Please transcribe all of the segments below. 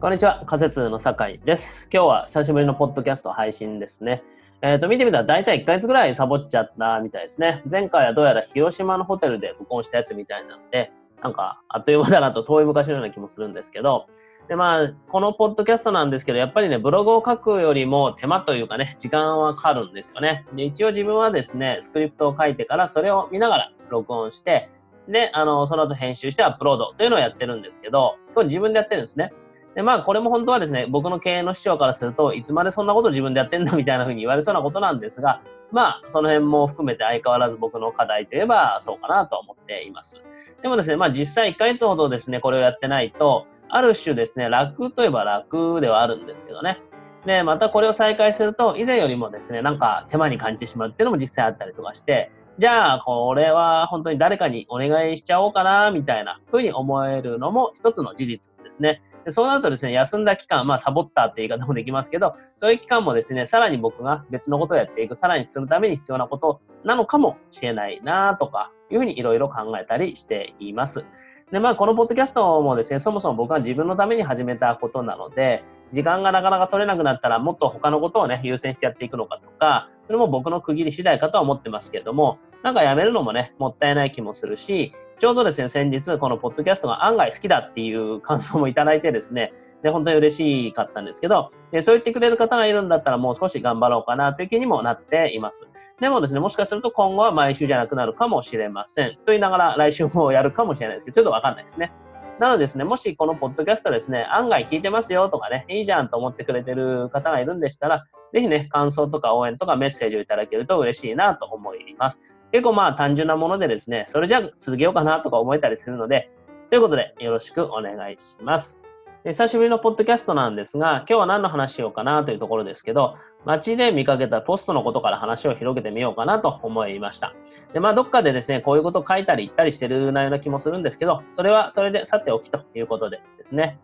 こんにちは、仮説の酒井です。今日は久しぶりのポッドキャスト配信ですね。えっ、ー、と、見てみたら大体1ヶ月ぐらいサボっちゃったみたいですね。前回はどうやら広島のホテルで録音したやつみたいなので、なんか、あっという間だなと遠い昔のような気もするんですけど、で、まあ、このポッドキャストなんですけど、やっぱりね、ブログを書くよりも手間というかね、時間はかかるんですよね。で、一応自分はですね、スクリプトを書いてからそれを見ながら録音して、で、あの、その後編集してアップロードというのをやってるんですけど、これ自分でやってるんですね。で、まあ、これも本当はですね、僕の経営の師匠からすると、いつまでそんなこと自分でやってんだみたいな風に言われそうなことなんですが、まあ、その辺も含めて相変わらず僕の課題といえばそうかなと思っています。でもですね、まあ実際1ヶ月ほどですね、これをやってないと、ある種ですね、楽といえば楽ではあるんですけどね。で、またこれを再開すると、以前よりもですね、なんか手間に感じてしまうっていうのも実際あったりとかして、じゃあ、これは本当に誰かにお願いしちゃおうかな、みたいな風に思えるのも一つの事実ですね。でそうなるとですね、休んだ期間、まあ、サボったって言い方もできますけど、そういう期間もですね、さらに僕が別のことをやっていく、さらにするために必要なことなのかもしれないな、とか、いうふうにいろいろ考えたりしています。で、まあ、このポッドキャストもですね、そもそも僕は自分のために始めたことなので、時間がなかなか取れなくなったら、もっと他のことをね、優先してやっていくのかとか、それも僕の区切り次第かとは思ってますけれども、なんかやめるのもね、もったいない気もするし、ちょうどですね、先日、このポッドキャストが案外好きだっていう感想もいただいてですね、で、本当に嬉しかったんですけど、でそう言ってくれる方がいるんだったらもう少し頑張ろうかなという気にもなっています。でもですね、もしかすると今後は毎週じゃなくなるかもしれません。と言いながら来週もやるかもしれないですけど、ちょっとわかんないですね。なのでですね、もしこのポッドキャストですね、案外聞いてますよとかね、いいじゃんと思ってくれてる方がいるんでしたら、ぜひね、感想とか応援とかメッセージをいただけると嬉しいなと思います。結構まあ単純なものでですね、それじゃあ続けようかなとか思えたりするので、ということでよろしくお願いします。久しぶりのポッドキャストなんですが、今日は何の話しようかなというところですけど、街で見かけたポストのことから話を広げてみようかなと思いました。で、まあ、どっかでですね、こういうこと書いたり言ったりしてる内容な気もするんですけど、それはそれでさておきということでですね。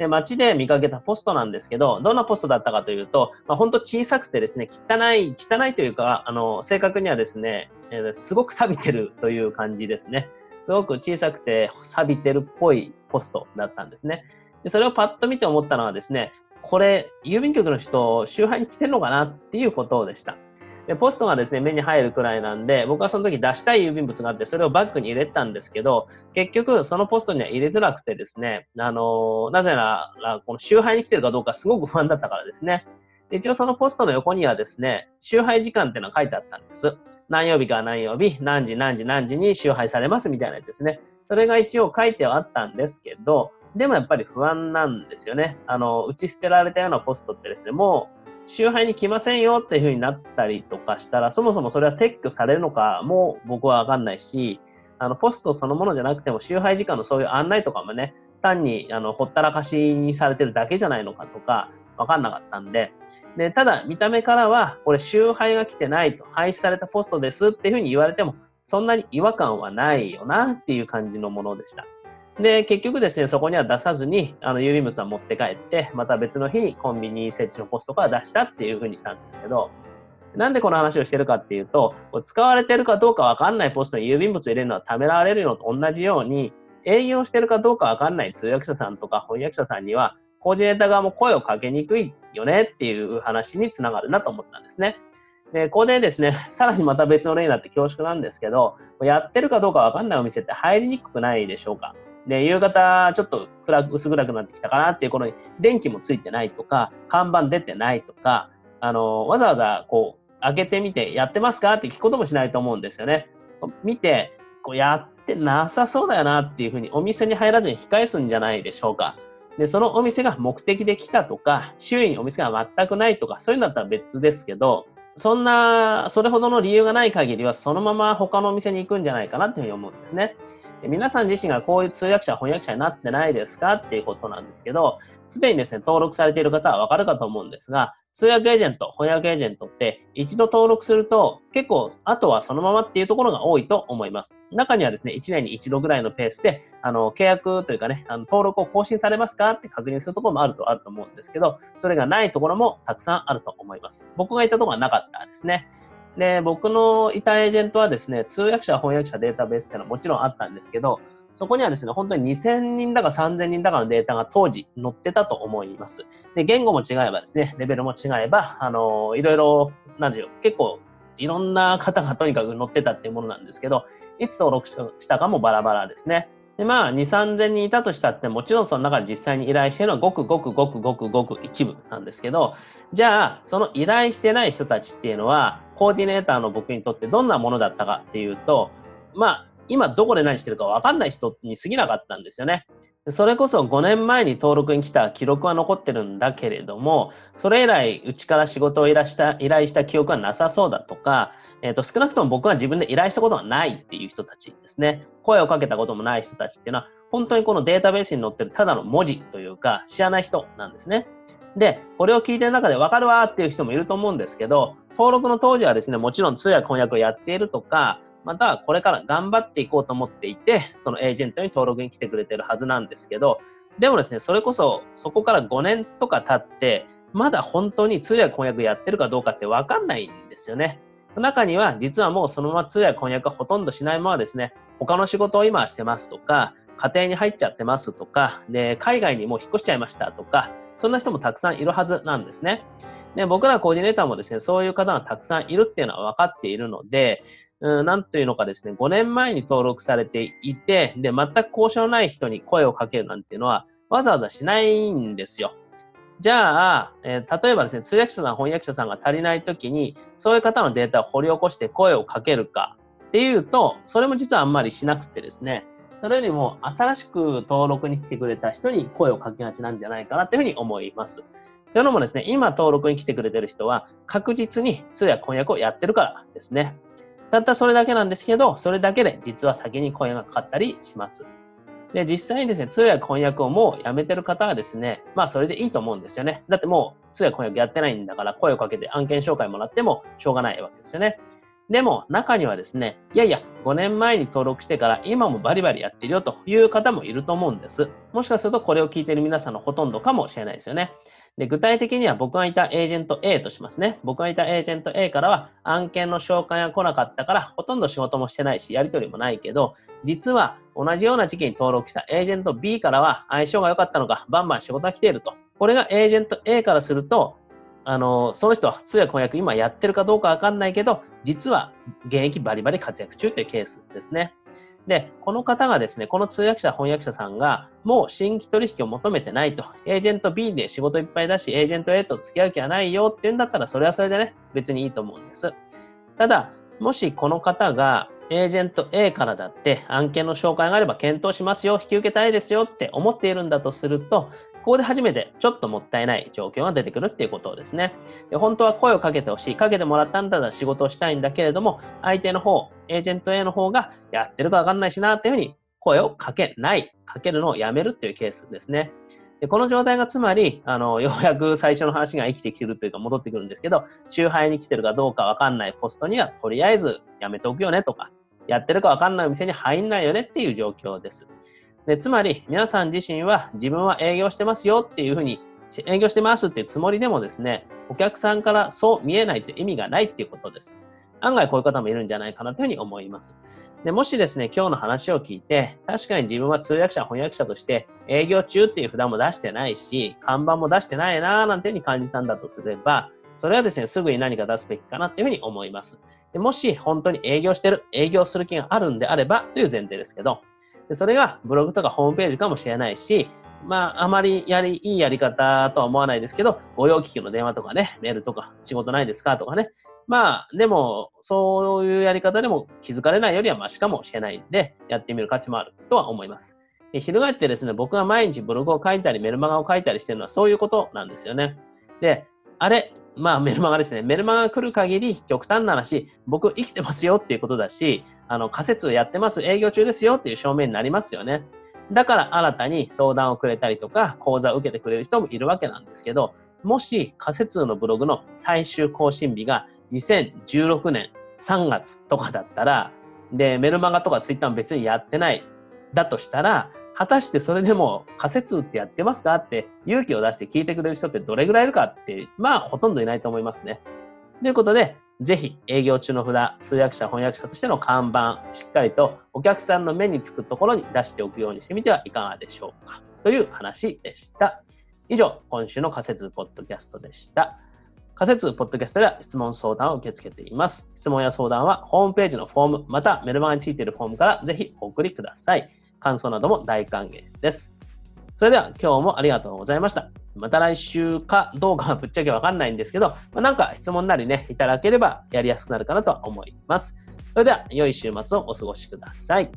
で、街で見かけたポストなんですけど、どんなポストだったかというと、まあ、本当小さくてですね、汚い、汚いというか、あの、正確にはですね、えー、すごく錆びてるという感じですね。すごく小さくて錆びてるっぽいポストだったんですね。でそれをパッと見て思ったのはですね、これ、郵便局の人、集配に来てるのかなっていうことでした。で、ポストがですね、目に入るくらいなんで、僕はその時出したい郵便物があって、それをバッグに入れたんですけど、結局、そのポストには入れづらくてですね、あの、なぜなら、この集配に来てるかどうかすごく不安だったからですね。一応そのポストの横にはですね、集配時間っていうのが書いてあったんです。何曜日か何曜日、何時何時何時に集配されますみたいなやつですね。それが一応書いてはあったんですけど、でもやっぱり不安なんですよね。あの、打ち捨てられたようなポストってですね、もう、集配に来ませんよっていう風になったりとかしたら、そもそもそれは撤去されるのかも僕はわかんないし、あの、ポストそのものじゃなくても、集配時間のそういう案内とかもね、単に、あの、ほったらかしにされてるだけじゃないのかとか、わかんなかったんで、で、ただ、見た目からは、これ、集配が来てないと、廃止されたポストですっていうふうに言われても、そんなに違和感はないよなっていう感じのものでした。で、結局ですね、そこには出さずに、あの、郵便物は持って帰って、また別の日にコンビニ設置のポストから出したっていうふうにしたんですけど、なんでこの話をしてるかっていうと、使われてるかどうかわかんないポストに郵便物入れるのはためらわれるのと同じように、営業してるかどうかわかんない通訳者さんとか翻訳者さんには、コーディネーター側も声をかけにくいよねっていう話につながるなと思ったんですね。で、ここでですね、さらにまた別の例になって恐縮なんですけど、やってるかどうかわかんないお店って入りにくくないでしょうか？で、夕方ちょっと暗く、薄暗くなってきたかなっていう頃に電気もついてないとか、看板出てないとか、あの、わざわざこう、開けてみてやってますかって聞くこともしないと思うんですよね。見て、こうやってなさそうだよなっていうふうにお店に入らずに控えすんじゃないでしょうか。で、そのお店が目的で来たとか、周囲にお店が全くないとか、そういうのだったら別ですけど、そんな、それほどの理由がない限りは、そのまま他のお店に行くんじゃないかなっていうふうに思うんですね。皆さん自身がこういう通訳者、翻訳者になってないですかっていうことなんですけど、すでにですね、登録されている方はわかるかと思うんですが、通訳エージェント、翻訳エージェントって一度登録すると結構あとはそのままっていうところが多いと思います。中にはですね、1年に1度ぐらいのペースで、あの、契約というかね、あの登録を更新されますかって確認するところもあるとあると思うんですけど、それがないところもたくさんあると思います。僕がいたところはなかったですね。で、僕のいたエージェントはですね、通訳者、翻訳者データベースっていうのはもちろんあったんですけど、そこにはですね、本当に2000人だか3000人だかのデータが当時載ってたと思います。で、言語も違えばですね、レベルも違えば、あの、いろいろ、なんでしょう、結構いろんな方がとにかく載ってたっていうものなんですけど、いつ登録したかもバラバラですね。で、まあ、2、3000人いたとしたって、もちろんその中で実際に依頼してるのはごくごくごくごくごく一部なんですけど、じゃあ、その依頼してない人たちっていうのは、コーディネーターの僕にとってどんなものだったかっていうと、まあ、今どこで何してるか分かんない人に過ぎなかったんですよね。それこそ5年前に登録に来た記録は残ってるんだけれども、それ以来うちから仕事を依頼した依頼した記憶はなさそうだとか、え、ー、と、少なくとも僕は自分で依頼したことがないっていう人たちですね。声をかけたこともない人たちっていうのは、本当にこのデータベースに載ってるただの文字というか、知らない人なんですね。で、これを聞いてる中で分かるわーっていう人もいると思うんですけど、登録の当時はですね、もちろん通訳翻訳をやっているとか、またこれから頑張っていこうと思っていて、そのエージェントに登録に来てくれてるはずなんですけど、でもですね、それこそそこから5年とか経って、まだ本当に通訳翻訳やってるかどうかって分かんないんですよね。中には実はもうそのまま通訳翻訳はほとんどしないままですね、他の仕事を今してますとか、家庭に入っちゃってますとか、で、海外にもう引っ越しちゃいましたとか、そんな人もたくさんいるはずなんですね。で、僕らコーディネーターもですね、そういう方がたくさんいるっていうのは分かっているので、うん、なんというのかですね、5年前に登録されていて、で、全く交渉のない人に声をかけるなんていうのは、わざわざしないんですよ。じゃあ、えー、例えばですね、通訳者さん、翻訳者さんが足りないときに、そういう方のデータを掘り起こして声をかけるかっていうと、それも実はあんまりしなくてですね、それよりも新しく登録に来てくれた人に声をかけがちなんじゃないかなっていうふうに思います。というのもですね、今登録に来てくれてる人は確実に通訳翻訳をやってるからですね。たったそれだけなんですけど、それだけで実は先に声がかかったりします。で、実際にですね、通訳翻訳をもうやめてる方はですね、まあそれでいいと思うんですよね。だってもう通訳翻訳やってないんだから声をかけて案件紹介もらってもしょうがないわけですよね。でも中にはですね、いやいや、5年前に登録してから今もバリバリやってるよという方もいると思うんです。もしかするとこれを聞いている皆さんのほとんどかもしれないですよね。で、具体的には僕がいたエージェント A としますね。僕がいたエージェント A からは案件の紹介が来なかったからほとんど仕事もしてないし、やり取りもないけど、実は同じような時期に登録したエージェント B からは相性が良かったのか、バンバン仕事が来ていると。これがエージェント A からすると、あの、その人は通訳翻訳今やってるかどうかわかんないけど、実は現役バリバリ活躍中というケースですね。で、この方がですね、この通訳者、翻訳者さんが、もう新規取引を求めてないと、エージェント B で仕事いっぱいだし、エージェント A と付き合う気はないよって言うんだったら、それはそれでね、別にいいと思うんです。ただ、もしこの方が、エージェント A からだって案件の紹介があれば検討しますよ、引き受けたいですよって思っているんだとすると、ここで初めてちょっともったいない状況が出てくるっていうことですね。で本当は声をかけてほしい。かけてもらったんだったら仕事をしたいんだけれども、相手の方、エージェント A の方がやってるかわかんないしなっていうふうに声をかけない、かけるのをやめるっていうケースですね。でこの状態がつまり、あの、ようやく最初の話が生きてきてるというか戻ってくるんですけど、集配に来てるかどうかわかんないポストにはとりあえずやめておくよねとか、やってるかわかんないお店に入んないよねっていう状況です。でつまり、皆さん自身は自分は営業してますよっていうふうに、営業してますっていうつもりでもですね、お客さんからそう見えないという意味がないっていうことです。案外こういう方もいるんじゃないかなというふうに思います。でもしですね、今日の話を聞いて、確かに自分は通訳者、翻訳者として営業中っていう札も出してないし、看板も出してないなーなんていうふうに感じたんだとすれば、それはですね、すぐに何か出すべきかなっていうふうに思います。でもし本当に営業してる、営業する気があるんであればという前提ですけど、でそれがブログとかホームページかもしれないし、まあ、あまりやり、いいやり方とは思わないですけど、御用聞きの電話とかね、メールとか、仕事ないですかとかね。まあ、でも、そういうやり方でも気づかれないよりはマシかもしれないんで、やってみる価値もあるとは思います。翻ってですね、僕が毎日ブログを書いたり、メルマガを書いたりしてるのはそういうことなんですよね。で、あれ、まあメルマガですね。メルマガが来る限り極端な話、僕生きてますよっていうことだし、あの仮説やってます、営業中ですよっていう証明になりますよね。だから新たに相談をくれたりとか、講座を受けてくれる人もいるわけなんですけど、もし仮説のブログの最終更新日が2016年3月とかだったら、で、メルマガとかツイッターも別にやってない。だとしたら、果たしてそれでも仮説ってやってますかって勇気を出して聞いてくれる人ってどれぐらいいるかって、まあほとんどいないと思いますね。ということで、ぜひ営業中の札、通訳者、翻訳者としての看板、しっかりとお客さんの目につくところに出しておくようにしてみてはいかがでしょうか。という話でした。以上、今週の仮説ポッドキャストでした。仮説ポッドキャストでは質問相談を受け付けています。質問や相談はホームページのフォーム、またメルマガについているフォームからぜひお送りください。感想なども大歓迎です。それでは今日もありがとうございました。また来週かどうかはぶっちゃけわかんないんですけど、ま、なんか質問なりね、いただければやりやすくなるかなと思います。それでは良い週末をお過ごしください。